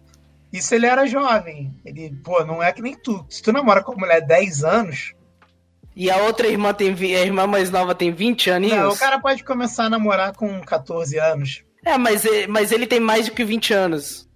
Isso ele era jovem. Ele, pô, não é que nem tu. Se tu namora com uma mulher 10 anos, E a outra irmã tem a irmã mais nova tem 20 aninhos. não, o cara pode começar a namorar com 14 anos. É, mas, e- mas ele tem mais do que 20 anos.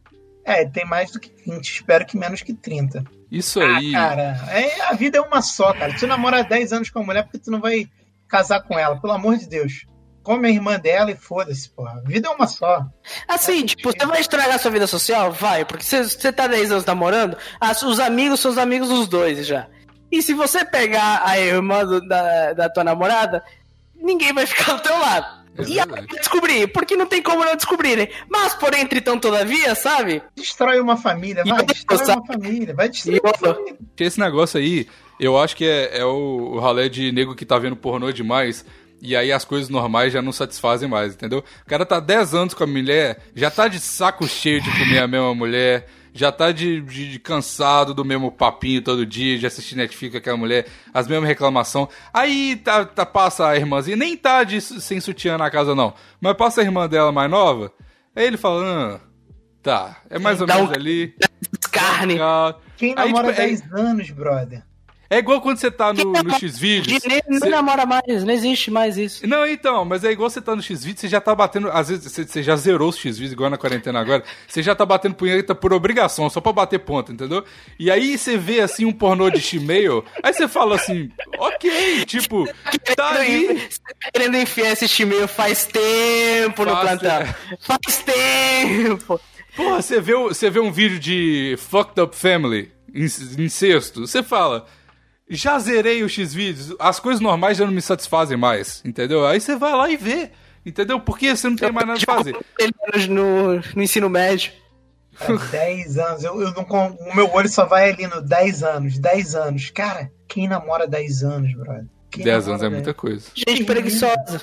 É, tem mais do que 20, espero que menos que 30. Isso Ah, aí. cara, é, a vida é uma só, cara. Tu namora 10 anos com uma mulher porque tu não vai casar com ela, pelo amor de Deus. Come a irmã dela e foda-se, porra. A vida é uma só. Assim, tipo, você vai estragar sua vida social? Vai, porque você, você tá 10 anos namorando, as- os amigos são os amigos dos dois já. E se você pegar a irmã do- da, da tua namorada, ninguém vai ficar do teu lado. É e vai descobrir, porque não tem como não descobrirem. Mas, por entretanto, todavia, sabe? Destrói uma família, E vai, destrói uma família, vai destruir uma família. Esse negócio aí, eu acho que é, é o, o ralé de nego que tá vendo pornô demais. E aí as coisas normais já não satisfazem mais, entendeu? O cara tá 10 anos com a mulher, já tá de saco cheio de comer a mesma mulher, já tá de, de- de cansado do mesmo papinho todo dia, de assistir Netflix com aquela mulher, as mesmas reclamação. Aí tá, tá- passa a irmãzinha, nem tá de, sem sutiã na casa não, mas passa a irmã dela mais nova, aí ele fala, ah, tá, é mais ou Dá menos um- ali. Carne. Quem Aí, namora tipo, é- 10 anos, brother? É igual quando você tá no, no nem você- namora mais, não existe mais isso. Não, então, mas é igual você tá no X-Vídeos, você já tá batendo. Às vezes você, você já zerou os X-Vídeos, igual na quarentena agora. Você já tá batendo punheta por obrigação, só pra bater ponto, entendeu? E aí você vê assim um pornô de Shimeo, aí você fala assim, ok, tipo, tá aí. Querendo enfiar esse chimeio faz tempo no Faz plantão. Faz tempo. Porra, você vê, você vê um vídeo de Fucked Up Family, inc- incesto, você fala. Já zerei os X-Vídeos, as coisas normais já não me satisfazem mais, entendeu? Aí você vai lá e vê, entendeu? Porque você não tem mais nada pra fazer. Ele no, no ensino médio. Cara, 10 anos. Eu, eu não, o meu olho só vai ali no 10 anos. 10 anos. Cara, quem namora 10 anos, brother? Quem 10 namora anos é 10? muita coisa. Gente preguiçosa.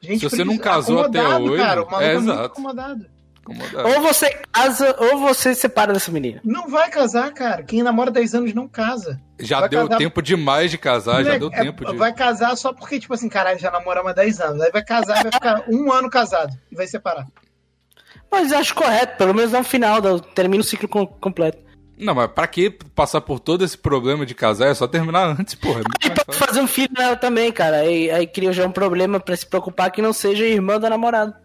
Gente, Se você não preguiça- casou até hoje, Cara, o maluco é, é, muito exato. acomodado. Incomodado. Ou você casa, ou você se separa dessa menina. Não vai casar, cara. Quem namora 10 anos não casa. Já Vai deu casar- tempo demais de casar, já deu é- tempo de. Vai casar só porque, tipo assim, caralho, já namoramos há 10 anos. Aí vai casar e vai ficar um ano casado. E vai separar. Mas acho correto, pelo menos um final, termina o ciclo com- completo. Não, mas pra que passar por todo esse problema de casar? É só terminar antes, porra. é E pode fazer um filho nela também, cara. Aí, aí cria já um problema pra se preocupar que não seja irmã da namorada.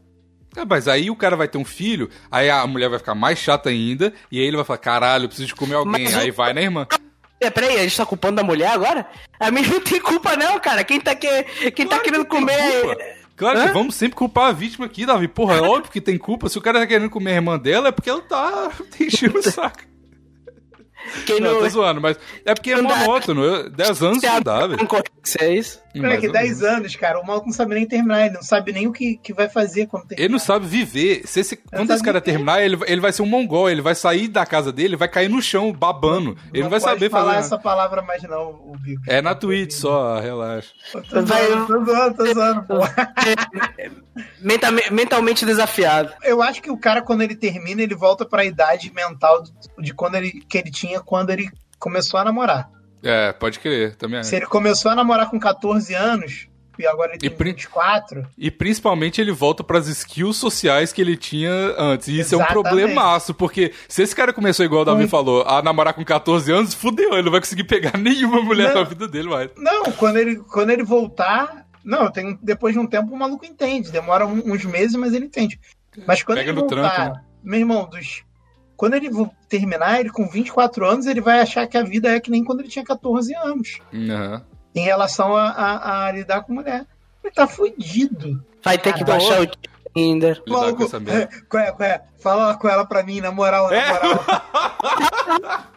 É, mas aí o cara vai ter um filho, aí a mulher vai ficar mais chata ainda, e aí ele vai falar: caralho, eu preciso de comer alguém. Mas Aí vai na irmã. É, peraí, a gente tá culpando a mulher agora? A minha não tem culpa não, cara. Quem tá, que... Quem tá Claro querendo que comer... culpa. Claro que Hã? vamos sempre culpar a vítima aqui, Davi. Porra, é óbvio que tem culpa. Se o cara tá querendo comer a irmã dela, é porque ela tá enchendo o saco. Quem Não, não... tô zoando, mas é porque é Não monótono. Eu- 10 anos não dá, velho. Concorrência, é Mais ou 10 menos. anos, cara. O maluco não sabe nem terminar. Ele não sabe nem o que, que vai fazer quando terminar. Ele não sabe viver. Se esse- quando esse cara viver. terminar, ele, ele vai ser um mongol. Ele vai sair da casa dele, vai cair no chão babando. Ele não vai pode saber falar fazer. essa palavra mais não, o Bigo. É na Twitch só, relaxa. Tô zoando, tô zoando, tô zoando, pô. Menta- mentalmente desafiado. Eu acho que o cara, quando ele termina, ele volta pra idade mental de quando ele, que ele tinha quando ele começou a namorar. É, pode crer, também Se ele começou a namorar com 14 anos, e agora ele E tem pri- 24, E principalmente ele volta pras skills sociais que ele tinha antes. E isso é um Exatamente. problemaço, porque se esse cara começou, igual o Davi Hum. falou, a namorar com 14 anos, fudeu, ele não vai conseguir pegar nenhuma mulher Não. na vida dele mais. Não, quando ele, quando ele voltar. Não, tem, depois de um tempo o maluco entende. Demora um- uns meses, mas ele entende. Mas quando Pega ele voltar, tranco, né? meu irmão, dos. Quando ele terminar, ele com 24 anos, ele vai achar que a vida é que nem quando ele tinha 14 anos. Aham. Em relação a, a- a lidar com mulher. Ele tá fudido. Vai ter que baixar o Tinder. Lidar com Maluco, é, qual é, qual é? Fala com ela pra mim, na moral, na É? moral.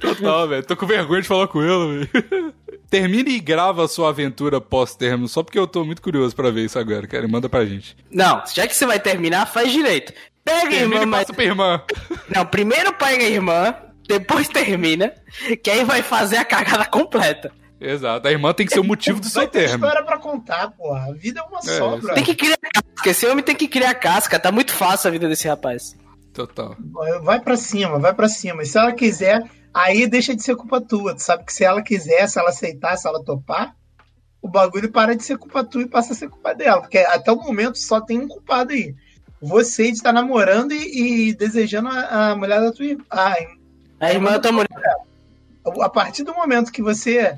Total, velho. Tô com vergonha de falar com ele, velho. Termine e grava a sua aventura pós-termo, só porque eu tô muito curioso pra ver isso agora, cara. Manda pra gente. Não, já que você vai terminar, faz direito. Pega a Termine irmã, e mas... passa pra irmã. Não, primeiro pega a irmã, depois termina, que aí vai fazer a cagada completa. Exato. A irmã tem que ser o motivo do seu ter termo. história pra contar, porra. A vida é uma É, só. Tem que criar casca, esse homem tem que criar casca, tá muito fácil a vida desse rapaz. Total. Vai pra cima, vai pra cima. E se ela quiser, aí deixa de ser culpa tua. Tu sabe que se ela quiser, se ela aceitar, se ela topar, o bagulho para de ser culpa tua e passa a ser culpa dela. Porque até o momento só tem um culpado aí. Você de estar namorando e, e desejando a, a mulher da tua irmã. Ah, A irmã da tua mulher. a partir do momento que você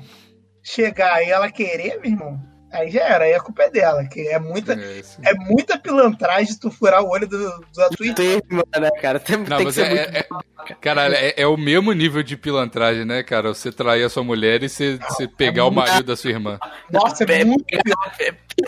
chegar e ela querer, meu irmão, aí já era, aí a culpa é dela, que é muita, É, isso. é muita pilantragem tu furar o olho do, da tua irmã. Né, cara? Tem, Não, tem que ser é, muito. é, é- Caralho, é, é o mesmo nível de pilantragem, né, cara? Você trair a sua mulher e você, você pegar o marido da sua irmã. Nossa, é É, muito pegar,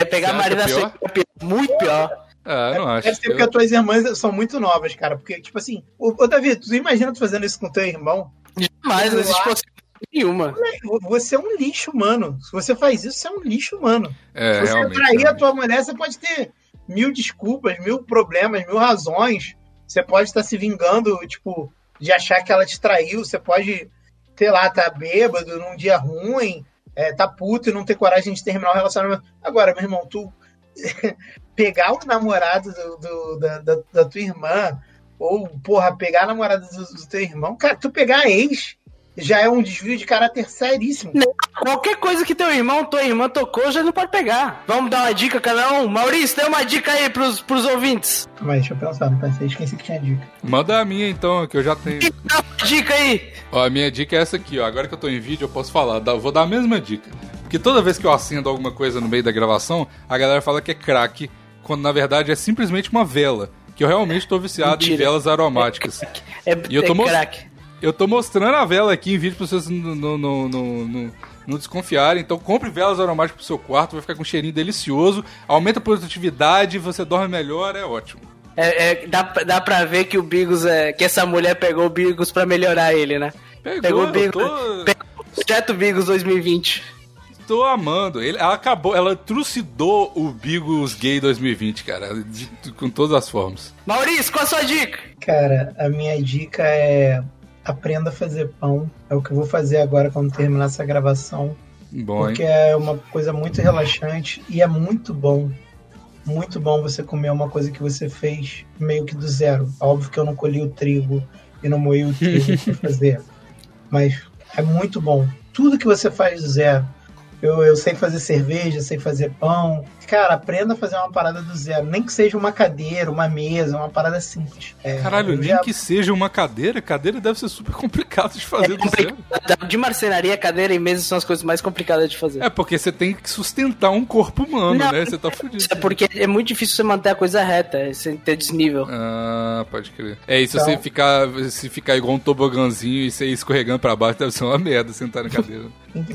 é pegar a Você marido da sua irmã, é pior, muito pior. Ah, eu não acho. Deve ser porque as tuas irmãs são muito novas, cara. Porque, tipo assim, ô, ô Davi, tu imagina tu fazendo isso com teu irmão? Jamais, não existe possibilidade nenhuma. Você é um lixo humano. Se você faz isso, você é um lixo humano. É, Se você realmente. trair a tua mulher, você pode ter mil desculpas, mil problemas, mil razões. Você pode estar se vingando, tipo, de achar que ela te traiu. Você pode, sei lá, tá bêbado num dia ruim, é, tá puto e não ter coragem de terminar o relacionamento. Agora, meu irmão, tu pegar o namorado do- do- da, da- da tua irmã, ou, porra, pegar a namorada do, do teu irmão, cara, tu pegar a ex já é um desvio de caráter seríssimo. Qualquer coisa que teu irmão, tua irmã tocou, já não pode pegar. Vamos dar uma dica cada um? Maurício, dê uma dica aí pros, pros ouvintes. Mas deixa eu pensar, não pensei, esqueci que tinha dica. Manda a minha então, que eu já tenho. Dá uma dica aí. Ó, a minha dica é essa aqui, ó. Agora que eu tô em vídeo, eu posso falar. Vou dar a mesma dica. Porque toda vez que eu acendo alguma coisa no meio da gravação, a galera fala que é crack, quando na verdade é simplesmente uma vela. Que eu realmente tô viciado em Mentira. velas aromáticas. É, E eu tô é craque. Eu tô mostrando a vela aqui em vídeo pra vocês não, não, não, não, desconfiarem. Então compre velas aromáticas pro seu quarto, vai ficar com um cheirinho delicioso, aumenta a produtividade, você dorme melhor, é ótimo. É, é, dá, dá pra ver que o Bigos é. Que essa mulher pegou o Bigos pra melhorar ele, né? Pegou, o eu Bigos. tô, Pegou o projeto Bigos 2020. Tô amando. Ele, ela acabou, ela trucidou o Bigos Gay 2020, cara, de- com todas as formas. Maurício, qual a sua dica? Cara, a minha dica é aprenda a fazer pão. É o que eu vou fazer agora quando terminar essa gravação. Bom, Porque hein? é uma coisa muito relaxante e é muito bom. Muito bom você comer uma coisa que você fez meio que do zero. Óbvio que eu não colhi o trigo e não moí o trigo pra fazer. Mas é muito bom. Tudo que você faz do zero. Eu, eu sei fazer cerveja, sei fazer pão. Cara, aprenda a fazer uma parada do zero. Nem que seja uma cadeira, uma mesa, uma parada simples. É, Caralho, nem já- que seja uma cadeira, cadeira deve ser super complicado de fazer do zero. De marcenaria, cadeira e mesa são as coisas mais complicadas de fazer. É porque você tem que sustentar um corpo humano, Não, né? Você tá fudido. Isso é porque é muito difícil você manter a coisa reta, é sem ter desnível. Ah, pode crer. É, e se Então- você ficar, se ficar igual um tobogãzinho e você ir escorregando pra baixo, deve ser uma merda sentar na cadeira.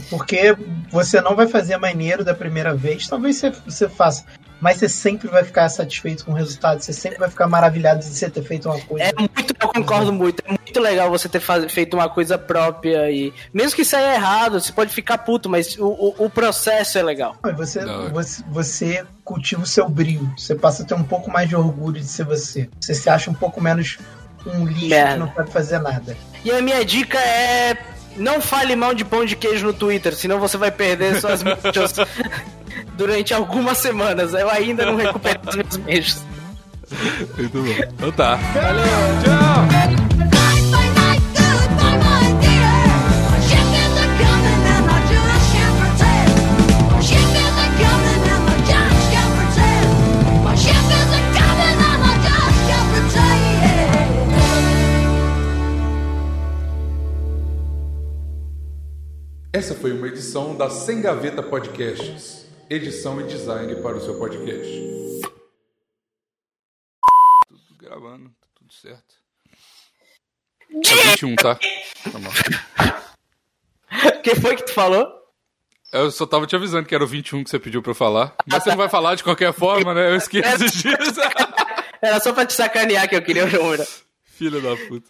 Porque você não vai fazer maneiro da primeira vez, talvez você, você faça. Mas você sempre vai ficar satisfeito com o resultado, você sempre vai ficar maravilhado de você ter feito uma coisa. É muito, eu concordo muito. É muito legal você ter faz- feito uma coisa própria e. Mesmo que saia errado, você pode ficar puto, mas o, o, o processo é legal. Você, você, você cultiva o seu brilho, você passa a ter um pouco mais de orgulho de ser você. Você se acha um pouco menos um lixo Merda. que não sabe fazer nada. E a minha dica é. Não fale mal de pão de queijo no Twitter, senão você vai perder suas mídias durante algumas semanas. Eu ainda não recuperei os meus beijos. Muito bom. Então tá. Valeu! Tchau! Essa foi uma edição da Sem Gaveta Podcasts. Edição e design para o seu podcast. Tudo gravando, tá tudo certo. É 21, tá? Tá bom. O que foi que tu falou? Eu só tava te avisando que era o 21 que você pediu pra eu falar. Mas você não vai falar de qualquer forma, né? Eu esqueço disso. Era só pra te sacanear que eu queria o número. Filha da puta.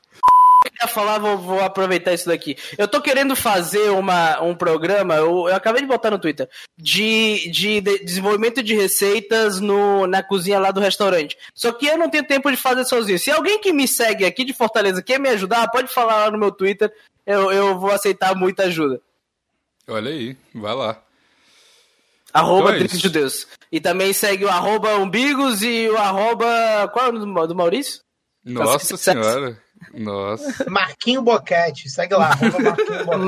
Queria falar, vou, vou aproveitar isso daqui. Eu tô querendo fazer uma, um programa, eu, eu acabei de botar no Twitter, de, de, de desenvolvimento de receitas no, na cozinha lá do restaurante. Só que eu não tenho tempo de fazer sozinho. Se alguém que me segue aqui de Fortaleza quer me ajudar, pode falar lá no meu Twitter, eu, eu vou aceitar muita ajuda. Olha aí, vai lá. Arroba Então é de Deus. E também segue o arroba umbigos e o arroba. Qual é o nome do, Maurício? Nossa Sucesso. senhora. Nossa. Marquinho Boquete, segue lá, Marquinho Boquete.